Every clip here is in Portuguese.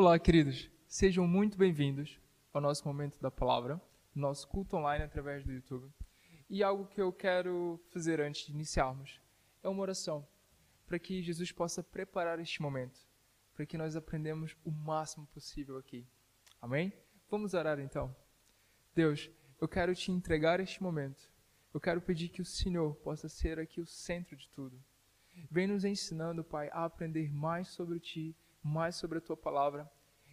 Olá, queridos. Sejam muito bem-vindos ao nosso momento da palavra, nosso culto online através do YouTube. E algo que eu quero fazer antes de iniciarmos é uma oração para que Jesus possa preparar este momento, para que nós aprendamos o máximo possível aqui. Amém? Vamos orar então. Deus, eu quero te entregar este momento. Eu quero pedir que o Senhor possa ser aqui o centro de tudo. Vem nos ensinando, Pai, a aprender mais sobre ti, mais sobre a tua palavra.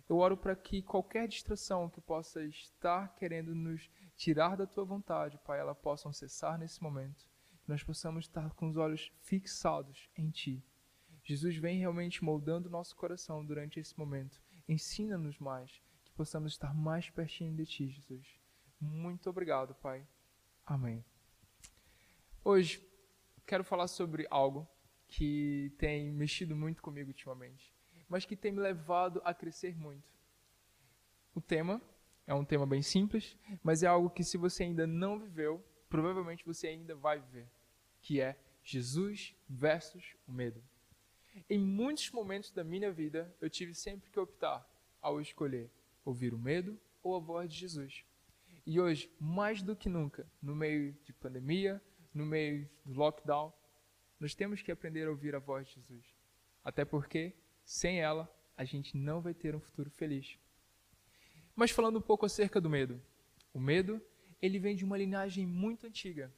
Eu oro para que qualquer distração que possa estar querendo nos tirar da tua vontade, Pai, ela possam cessar nesse momento. Que nós possamos estar com os olhos fixados em ti. Jesus vem realmente moldando nosso coração durante esse momento. Ensina-nos mais, que possamos estar mais pertinho de ti, Jesus. Muito obrigado, Pai. Amém. Hoje quero falar sobre algo que tem mexido muito comigo ultimamente, mas que tem me levado a crescer muito. O tema é um tema bem simples, mas é algo que se você ainda não viveu, provavelmente você ainda vai viver, que é Jesus versus o medo. Em muitos momentos da minha vida, eu tive sempre que optar ao escolher ouvir o medo ou a voz de Jesus. E hoje, mais do que nunca, no meio de pandemia, no meio do lockdown, nós temos que aprender a ouvir a voz de Jesus. Até porque, sem ela, a gente não vai ter um futuro feliz. Mas falando um pouco acerca do medo. O medo, ele vem de uma linhagem muito antiga.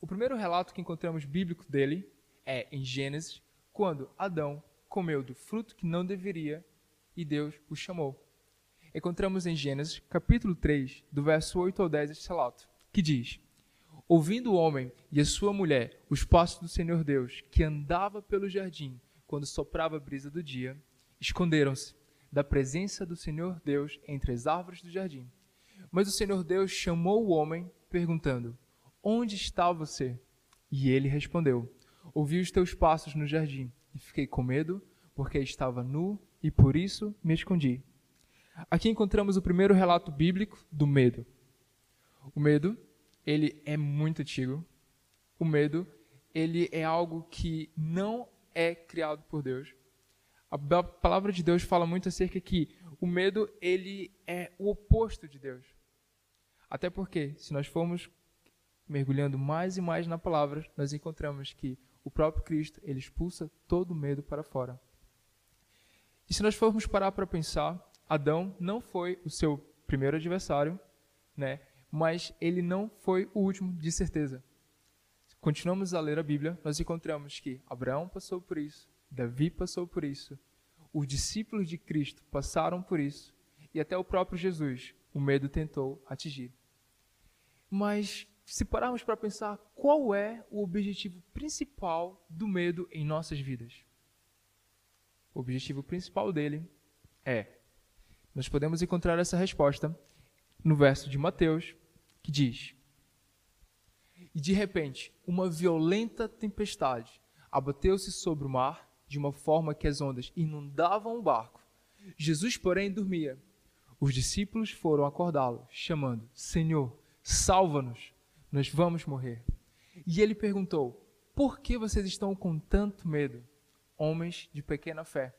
O primeiro relato que encontramos bíblico dele é em Gênesis, quando Adão comeu do fruto que não deveria e Deus o chamou. Encontramos em Gênesis, capítulo 3, do verso 8 ao 10, esse relato, que diz: Ouvindo o homem e a sua mulher os passos do Senhor Deus, que andava pelo jardim quando soprava a brisa do dia, esconderam-se da presença do Senhor Deus entre as árvores do jardim. Mas o Senhor Deus chamou o homem, perguntando: Onde está você? E ele respondeu: Ouvi os teus passos no jardim e fiquei com medo, porque estava nu e por isso me escondi. Aqui encontramos o primeiro relato bíblico do medo. O medo ele é muito antigo. O medo, ele é algo que não é criado por Deus. A palavra de Deus fala muito acerca que o medo, ele é o oposto de Deus. Até porque, se nós formos mergulhando mais e mais na palavra, nós encontramos que o próprio Cristo, ele expulsa todo o medo para fora. E se nós formos parar para pensar, Adão não foi o seu primeiro adversário, né? mas ele não foi o último, de certeza. Continuamos a ler a Bíblia, nós encontramos que Abraão passou por isso, Davi passou por isso, os discípulos de Cristo passaram por isso, e até o próprio Jesus, o medo tentou atingir. Mas, se pararmos para pensar, qual é o objetivo principal do medo em nossas vidas? O objetivo principal dele é. Nós podemos encontrar essa resposta no verso de Mateus, que diz: E de repente, uma violenta tempestade abateu-se sobre o mar de uma forma que as ondas inundavam o barco. Jesus, porém, dormia. Os discípulos foram acordá-lo, chamando: Senhor, salva-nos, nós vamos morrer. E ele perguntou: Por que vocês estão com tanto medo, homens de pequena fé?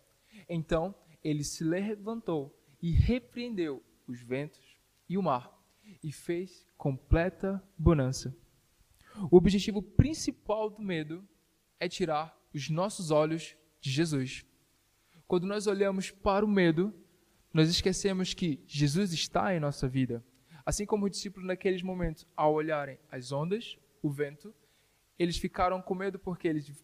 Então ele se levantou e repreendeu os ventos e o mar e fez completa bonança. O objetivo principal do medo é tirar os nossos olhos de Jesus. Quando nós olhamos para o medo, nós esquecemos que Jesus está em nossa vida. Assim como os discípulos naqueles momentos, ao olharem as ondas, o vento, eles ficaram com medo porque eles,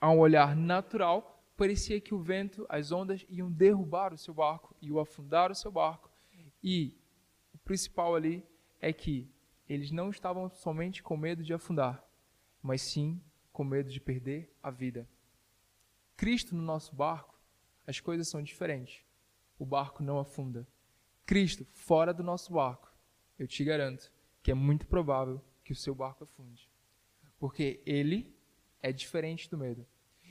a um olhar natural, parecia que o vento, as ondas iam derrubar o seu barco, iam afundar o seu barco. E o principal ali é que eles não estavam somente com medo de afundar, mas sim com medo de perder a vida. Cristo no nosso barco, as coisas são diferentes. O barco não afunda. Cristo fora do nosso barco, eu te garanto que é muito provável que o seu barco afunde. Porque ele é diferente do medo.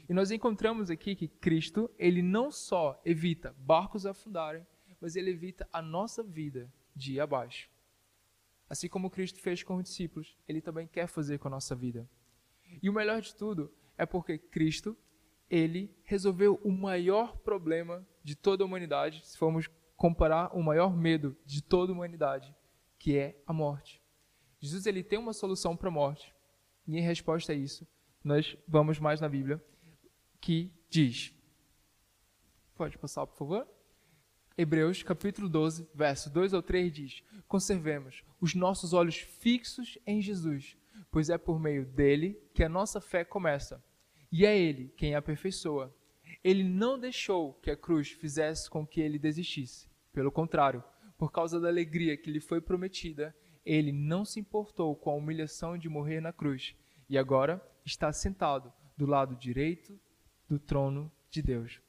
E nós encontramos aqui que Cristo, ele não só evita barcos afundarem, mas ele evita a nossa vida de ir abaixo. Assim como Cristo fez com os discípulos, ele também quer fazer com a nossa vida. E o melhor de tudo é porque Cristo, ele resolveu o maior problema de toda a humanidade, se formos comparar o maior medo de toda a humanidade, que é a morte. Jesus ele tem uma solução para a morte. E em resposta a isso, nós vamos mais na Bíblia, que diz: Pode passar, por favor? Hebreus capítulo 12, verso 2 ou 3 diz: Conservemos os nossos olhos fixos em Jesus, pois é por meio dele que a nossa fé começa. E é ele quem a aperfeiçoa. Ele não deixou que a cruz fizesse com que ele desistisse. Pelo contrário, por causa da alegria que lhe foi prometida, ele não se importou com a humilhação de morrer na cruz e agora está sentado do lado direito do trono de Deus.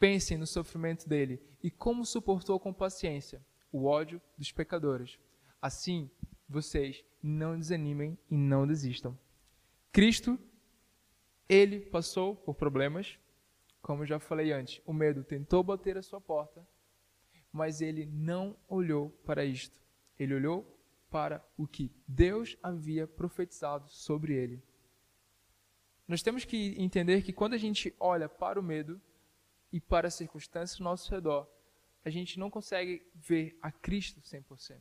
Pensem no sofrimento dele e como suportou com paciência o ódio dos pecadores. Assim, vocês não desanimem e não desistam. Cristo, ele passou por problemas, como já falei antes. O medo tentou bater a sua porta, mas ele não olhou para isto. Ele olhou para o que Deus havia profetizado sobre ele. Nós temos que entender que quando a gente olha para o medo e para as circunstâncias ao nosso redor, a gente não consegue ver a Cristo 100%.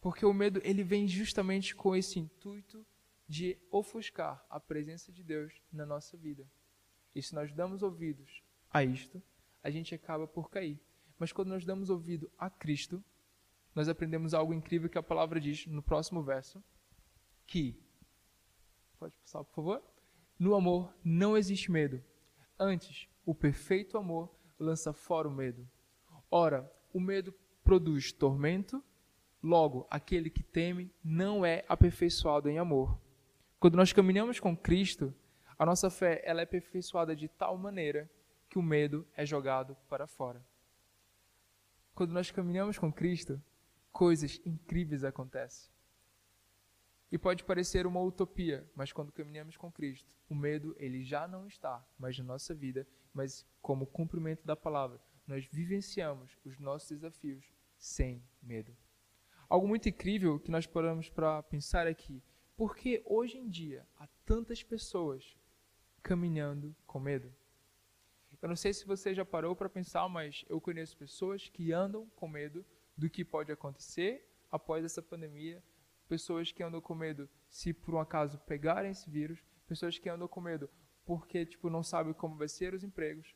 Porque o medo ele vem justamente com esse intuito de ofuscar a presença de Deus na nossa vida. E se nós damos ouvidos a isto, a gente acaba por cair. Mas quando nós damos ouvido a Cristo, nós aprendemos algo incrível que a palavra diz no próximo verso, que pode passar, por favor. No amor não existe medo. Antes, o perfeito amor lança fora o medo. Ora, o medo produz tormento, logo aquele que teme não é aperfeiçoado em amor. Quando nós caminhamos com Cristo, a nossa fé ela é aperfeiçoada de tal maneira que o medo é jogado para fora. Quando nós caminhamos com Cristo, coisas incríveis acontecem. E pode parecer uma utopia, mas quando caminhamos com Cristo, o medo ele já não está mais na nossa vida, mas como cumprimento da palavra, nós vivenciamos os nossos desafios sem medo. Algo muito incrível que nós paramos para pensar aqui, porque hoje em dia há tantas pessoas caminhando com medo? Eu não sei se você já parou para pensar, mas eu conheço pessoas que andam com medo do que pode acontecer após essa pandemia, pessoas que andam com medo se por um acaso pegarem esse vírus, pessoas que andam com medo porque tipo não sabem como vai ser os empregos.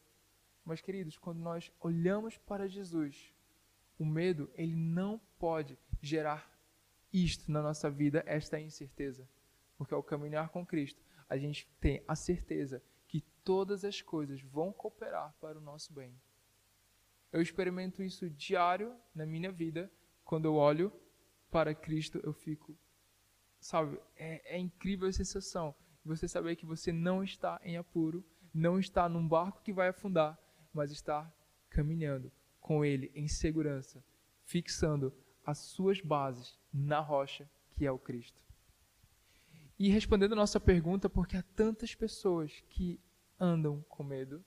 Mas queridos, quando nós olhamos para Jesus, o medo ele não pode gerar isto na nossa vida, esta incerteza, porque ao caminhar com Cristo, a gente tem a certeza que todas as coisas vão cooperar para o nosso bem. Eu experimento isso diário na minha vida. Quando eu olho para Cristo, eu fico, sabe, é, é incrível a sensação. Você saber que você não está em apuro, não está num barco que vai afundar, mas está caminhando com Ele em segurança, fixando as suas bases na rocha que é o Cristo. E respondendo a nossa pergunta, porque há tantas pessoas que andam com medo,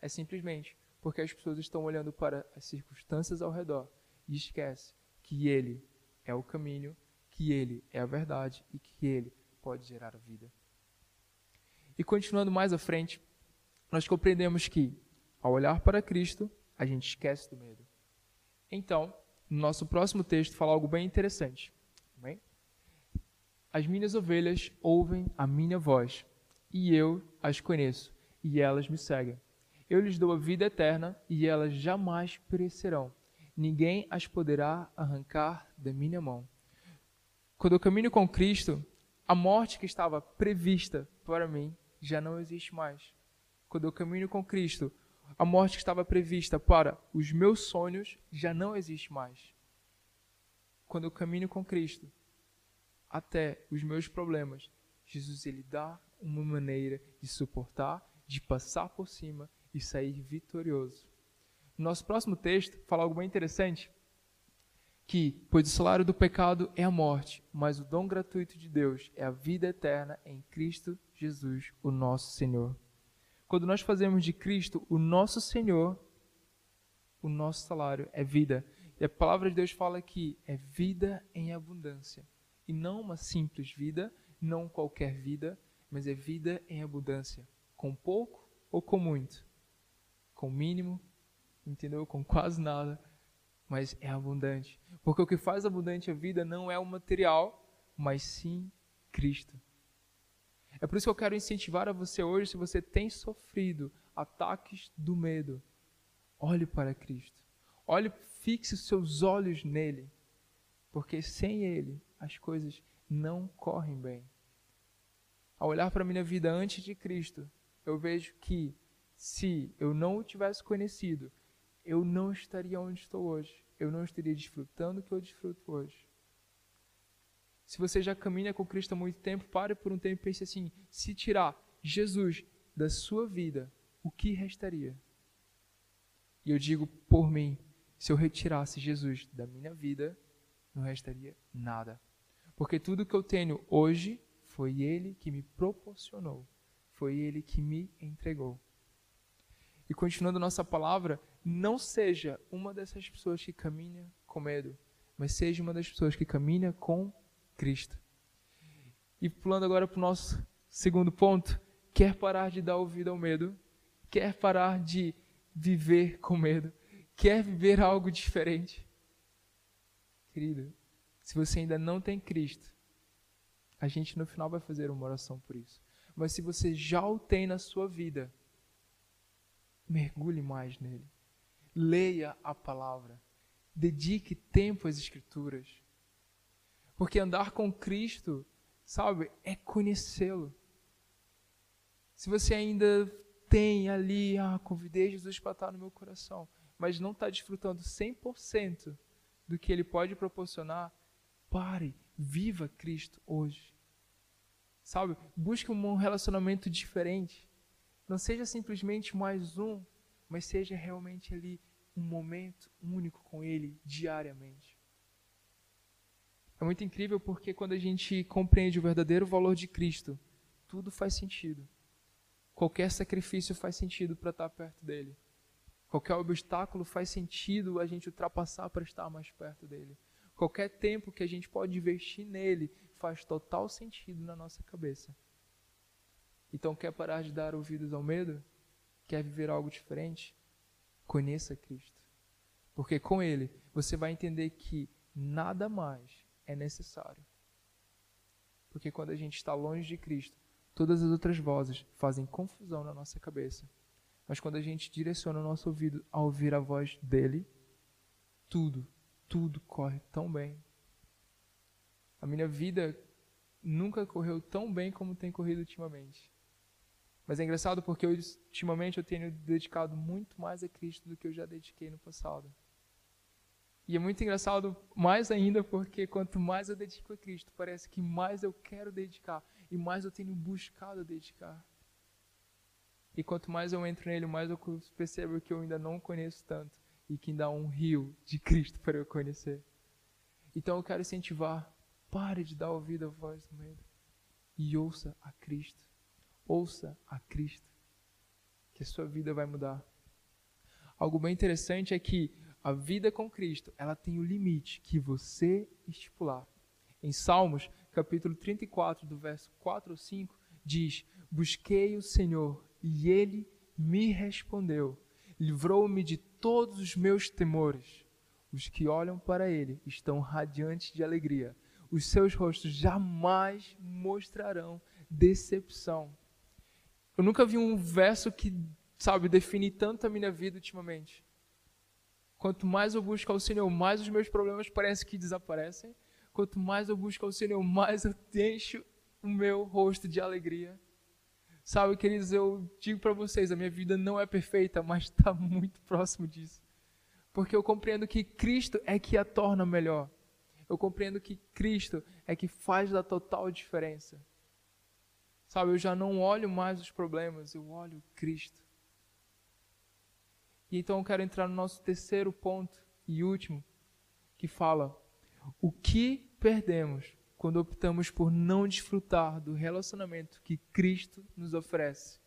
é simplesmente porque as pessoas estão olhando para as circunstâncias ao redor e esquece que Ele é o caminho, que Ele é a verdade e que Ele pode gerar a vida. E continuando mais à frente, nós compreendemos que, ao olhar para Cristo, a gente esquece do medo. Então, no nosso próximo texto fala algo bem interessante. As minhas ovelhas ouvem a minha voz, e eu as conheço, e elas me seguem. Eu lhes dou a vida eterna e elas jamais perecerão. Ninguém as poderá arrancar da minha mão. Quando eu caminho com Cristo, a morte que estava prevista para mim já não existe mais. Quando eu caminho com Cristo, a morte que estava prevista para os meus sonhos já não existe mais. Quando eu caminho com Cristo, até os meus problemas, Jesus ele dá uma maneira de suportar, de passar por cima e sair vitorioso. Nosso próximo texto fala algo bem interessante, que, pois o salário do pecado é a morte, mas o dom gratuito de Deus é a vida eterna em Cristo Jesus, o nosso Senhor. Quando nós fazemos de Cristo o nosso Senhor, o nosso salário é vida. E a palavra de Deus fala que é vida em abundância. E não uma simples vida, não qualquer vida, mas é vida em abundância Com pouco ou com muito? Com mínimo, entendeu? Com quase nada, mas é abundante. Porque o que faz abundante a vida não é o material, mas sim Cristo. É por isso que eu quero incentivar a você hoje, se você tem sofrido ataques do medo, olhe para Cristo. Olhe, fixe os seus olhos nele. Porque sem ele, as coisas não correm bem. Ao olhar para a minha vida antes de Cristo, eu vejo que se eu não o tivesse conhecido, eu não estaria onde estou hoje. Eu não estaria desfrutando o que eu desfruto hoje. Se você já caminha com Cristo há muito tempo, pare por um tempo e pense assim: se tirar Jesus da sua vida, o que restaria? E eu digo por mim: se eu retirasse Jesus da minha vida, não restaria nada. Porque tudo que eu tenho hoje foi Ele que me proporcionou, foi Ele que me entregou. E continuando nossa palavra, não seja uma dessas pessoas que caminha com medo, mas seja uma das pessoas que caminha com Cristo. E pulando agora para o nosso segundo ponto, quer parar de dar ouvido ao medo, quer parar de viver com medo, quer viver algo diferente. Querido, se você ainda não tem Cristo, a gente no final vai fazer uma oração por isso. Mas se você já o tem na sua vida, mergulhe mais nele. Leia a palavra. Dedique tempo às Escrituras. Porque andar com Cristo, sabe, é conhecê-lo. Se você ainda tem ali, ah, convidei Jesus para estar no meu coração, mas não está desfrutando 100% do que ele pode proporcionar, pare, viva Cristo hoje. Sabe, busque um relacionamento diferente. Não seja simplesmente mais um, mas seja realmente ali um momento único com Ele diariamente. É muito incrível porque quando a gente compreende o verdadeiro valor de Cristo, tudo faz sentido. Qualquer sacrifício faz sentido para estar perto dele. Qualquer obstáculo faz sentido a gente ultrapassar para estar mais perto dele. Qualquer tempo que a gente pode investir nele faz total sentido na nossa cabeça. Então, quer parar de dar ouvidos ao medo? Quer viver algo diferente? Conheça Cristo. Porque com ele você vai entender que nada mais é necessário. Porque quando a gente está longe de Cristo, todas as outras vozes fazem confusão na nossa cabeça. Mas quando a gente direciona o nosso ouvido a ouvir a voz dele, tudo, tudo corre tão bem. A minha vida nunca correu tão bem como tem corrido ultimamente. Mas é engraçado porque eu, ultimamente eu tenho dedicado muito mais a Cristo do que eu já dediquei no passado. E é muito engraçado, mais ainda, porque quanto mais eu dedico a Cristo, parece que mais eu quero dedicar e mais eu tenho buscado dedicar. E quanto mais eu entro nele, mais eu percebo que eu ainda não conheço tanto e que ainda há um rio de Cristo para eu conhecer. Então eu quero incentivar, pare de dar ouvido à voz do medo e ouça a Cristo. Ouça a Cristo, que a sua vida vai mudar. Algo bem interessante é que a vida com Cristo, ela tem o limite que você estipular. Em Salmos, capítulo 34, do verso 4 ou 5, diz: Busquei o Senhor e ele me respondeu, livrou-me de todos os meus temores. Os que olham para ele estão radiantes de alegria. Os seus rostos jamais mostrarão decepção. Eu nunca vi um verso que, sabe, define tanto a minha vida ultimamente. Quanto mais eu busco ao Senhor, mais os meus problemas parecem que desaparecem. Quanto mais eu busco ao Senhor, mais eu encho o meu rosto de alegria. Sabe, queridos, eu digo para vocês, a minha vida não é perfeita, mas está muito próximo disso. Porque eu compreendo que Cristo é que a torna melhor. Eu compreendo que Cristo é que faz a total diferença. Sabe, eu já não olho mais os problemas, eu olho Cristo. E então eu quero entrar no nosso terceiro ponto e último, que fala: o que perdemos quando optamos por não desfrutar do relacionamento que Cristo nos oferece?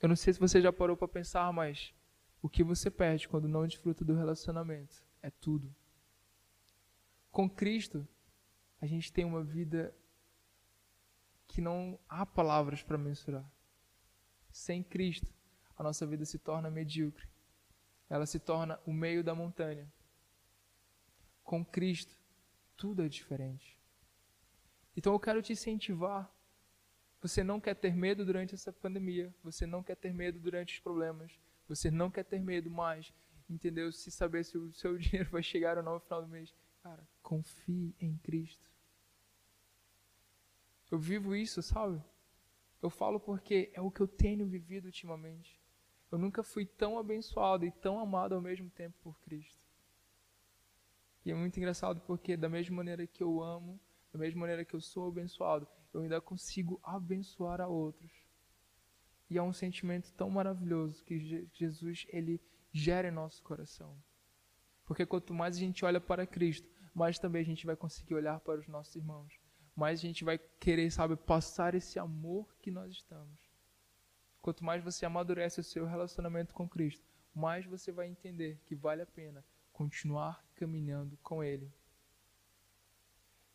Eu não sei se você já parou para pensar, mas o que você perde quando não desfruta do relacionamento é tudo. Com Cristo, a gente tem uma vida que não há palavras para mensurar. Sem Cristo, nossa vida se torna medíocre. Ela se torna o meio da montanha. Com Cristo, tudo é diferente. Então eu quero te incentivar. Você não quer ter medo durante essa pandemia, você não quer ter medo durante os problemas, você não quer ter medo mais, entendeu? Se saber se o seu dinheiro vai chegar ou não no final do mês. Cara, confie em Cristo. Eu vivo isso, sabe? Eu falo porque é o que eu tenho vivido ultimamente. Eu nunca fui tão abençoado e tão amado ao mesmo tempo por Cristo. E é muito engraçado porque, da mesma maneira que eu amo, da mesma maneira que eu sou abençoado, eu ainda consigo abençoar a outros. E é um sentimento tão maravilhoso que Jesus ele gera em nosso coração. Porque quanto mais a gente olha para Cristo, mais também a gente vai conseguir olhar para os nossos irmãos. Mais a gente vai querer, sabe, passar esse amor que nós estamos. Quanto mais você amadurece o seu relacionamento com Cristo, mais você vai entender que vale a pena continuar caminhando com Ele.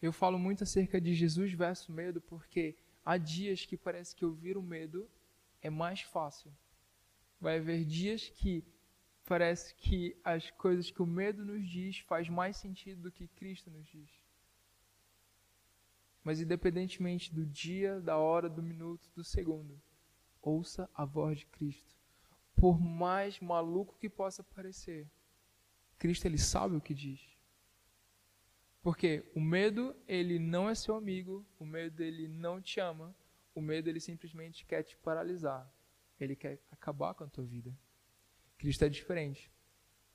Eu falo muito acerca de Jesus versus medo porque há dias que parece que ouvir o medo é mais fácil. Vai haver dias que parece que as coisas que o medo nos diz faz mais sentido do que Cristo nos diz. Mas independentemente do dia, da hora, do minuto, do segundo, ouça a voz de Cristo. Por mais maluco que possa parecer, Cristo ele sabe o que diz. Porque o medo, ele não é seu amigo, o medo ele não te ama, o medo ele simplesmente quer te paralisar. Ele quer acabar com a tua vida. Cristo é diferente.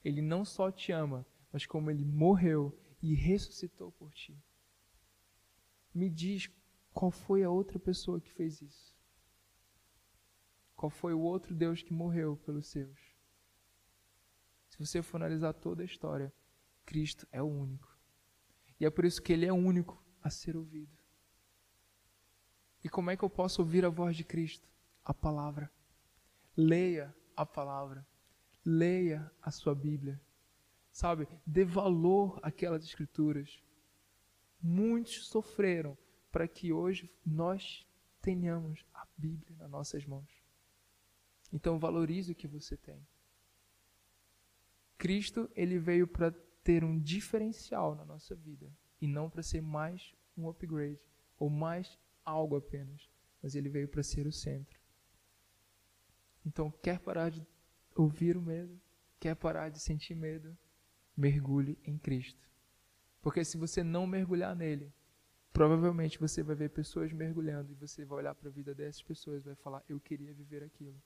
Ele não só te ama, mas como ele morreu e ressuscitou por ti. Me diz qual foi a outra pessoa que fez isso. Qual foi o outro Deus que morreu pelos seus? Se você for analisar toda a história, Cristo é o único. E é por isso que ele é o único a ser ouvido. E como é que eu posso ouvir a voz de Cristo? A palavra. Leia a palavra. Leia a sua Bíblia. Sabe? Dê valor àquelas escrituras. Muitos sofreram para que hoje nós tenhamos a Bíblia nas nossas mãos. Então valorize o que você tem. Cristo, ele veio para ter um diferencial na nossa vida e não para ser mais um upgrade ou mais algo apenas, mas ele veio para ser o centro. Então, quer parar de ouvir o medo? Quer parar de sentir medo? Mergulhe em Cristo. Porque se você não mergulhar nele, provavelmente você vai ver pessoas mergulhando e você vai olhar para a vida dessas pessoas e vai falar: Eu queria viver aquilo.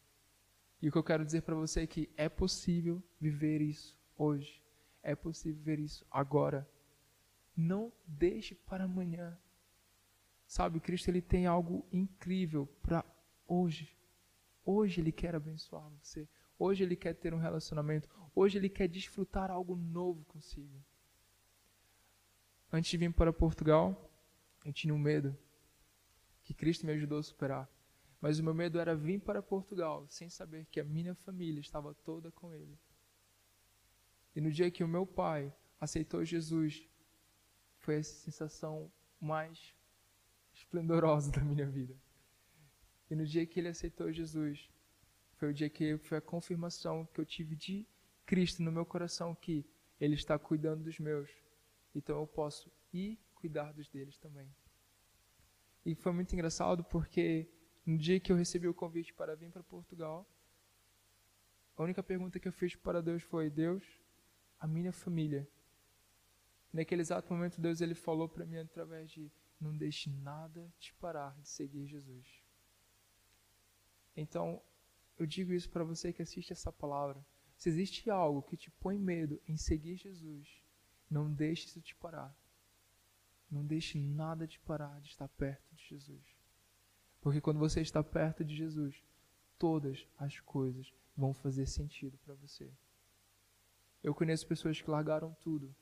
E o que eu quero dizer para você é que é possível viver isso hoje. É possível viver isso agora. Não deixe para amanhã. Sabe, Cristo ele tem algo incrível para hoje. Hoje ele quer abençoar você. Hoje ele quer ter um relacionamento. Hoje ele quer desfrutar algo novo consigo. Antes de vir para Portugal, eu tinha um medo que Cristo me ajudou a superar. Mas o meu medo era vir para Portugal sem saber que a minha família estava toda com ele. E no dia que o meu pai aceitou Jesus, foi a sensação mais esplendorosa da minha vida. E no dia que ele aceitou Jesus, foi o dia que foi a confirmação que eu tive de Cristo no meu coração que ele está cuidando dos meus. Então eu posso ir cuidar dos deles também. E foi muito engraçado porque no dia que eu recebi o convite para vir para Portugal, a única pergunta que eu fiz para Deus foi: Deus, a minha família. Naquele exato momento, Deus ele falou para mim através de: Não deixe nada te parar de seguir Jesus. Então, eu digo isso para você que assiste essa palavra. Se existe algo que te põe medo em seguir Jesus, não deixe isso te parar. Não deixe nada te parar de estar perto de Jesus. Porque quando você está perto de Jesus, todas as coisas vão fazer sentido para você. Eu conheço pessoas que largaram tudo.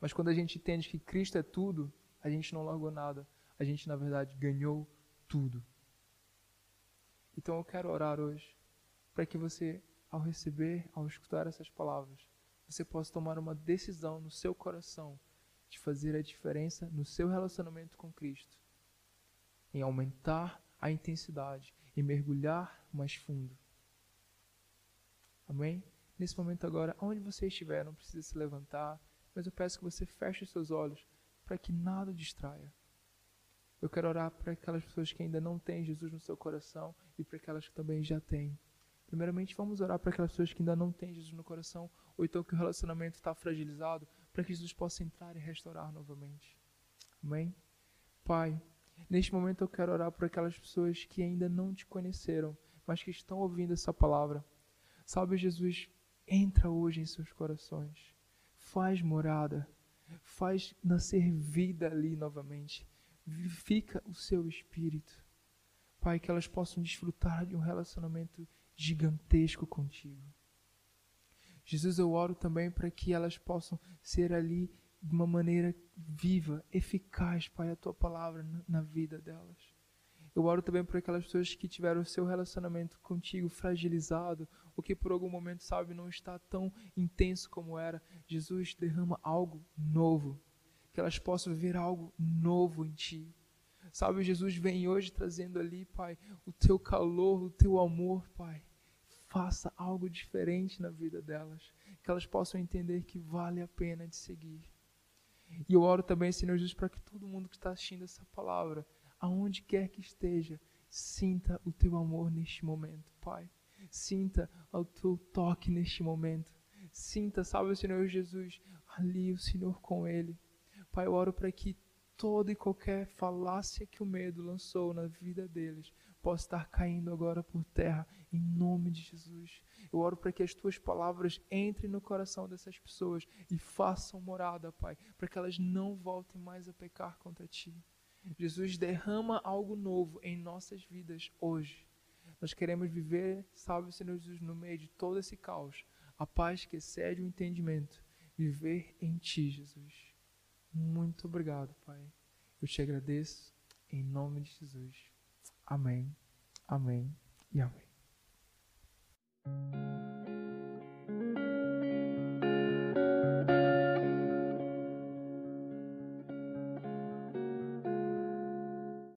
Mas quando a gente entende que Cristo é tudo, a gente não largou nada. A gente, na verdade, ganhou tudo. Então eu quero orar hoje para que você, ao receber, ao escutar essas palavras, você possa tomar uma decisão no seu coração de fazer a diferença no seu relacionamento com Cristo em aumentar a intensidade, em mergulhar mais fundo. Amém? Nesse momento agora, onde você estiver, não precisa se levantar, mas eu peço que você feche os seus olhos para que nada distraia. Eu quero orar para aquelas pessoas que ainda não têm Jesus no seu coração e para aquelas que também já têm. Primeiramente, vamos orar para aquelas pessoas que ainda não têm Jesus no coração, ou então que o relacionamento está fragilizado, para que Jesus possa entrar e restaurar novamente. Amém? Pai, neste momento eu quero orar por aquelas pessoas que ainda não te conheceram, mas que estão ouvindo essa palavra. Sabe, Jesus, entra hoje em seus corações, faz morada, faz nascer vida ali novamente, vivifica o seu espírito. Pai, que elas possam desfrutar de um relacionamento gigantesco contigo. Jesus, eu oro também para que elas possam ser ali de uma maneira viva, eficaz, Pai, a tua palavra na vida delas. Eu oro também por aquelas pessoas que tiveram o seu relacionamento contigo fragilizado, ou que por algum momento, sabe, não está tão intenso como era. Jesus, derrama algo novo, que elas possam viver algo novo em ti. Sabe, Jesus vem hoje trazendo ali, Pai, o teu calor, o teu amor, Pai. Faça algo diferente na vida delas, que elas possam entender que vale a pena de seguir. E eu oro também, Senhor Jesus, para que todo mundo que está assistindo essa palavra, aonde quer que esteja, sinta o teu amor neste momento, Pai. Sinta o teu toque neste momento. Sinta, sabe, Senhor Jesus, ali o Senhor com ele. Pai, eu oro para que toda e qualquer falácia que o medo lançou na vida deles possa estar caindo agora por terra, em nome de Jesus. Eu oro para que as tuas palavras entrem no coração dessas pessoas e façam morada, Pai, para que elas não voltem mais a pecar contra ti. Jesus derrama algo novo em nossas vidas hoje. Nós queremos viver, salve Senhor Jesus, no meio de todo esse caos, a paz que excede o entendimento, viver em Ti, Jesus. Muito obrigado, Pai. Eu te agradeço em nome de Jesus. Amém, amém e amém.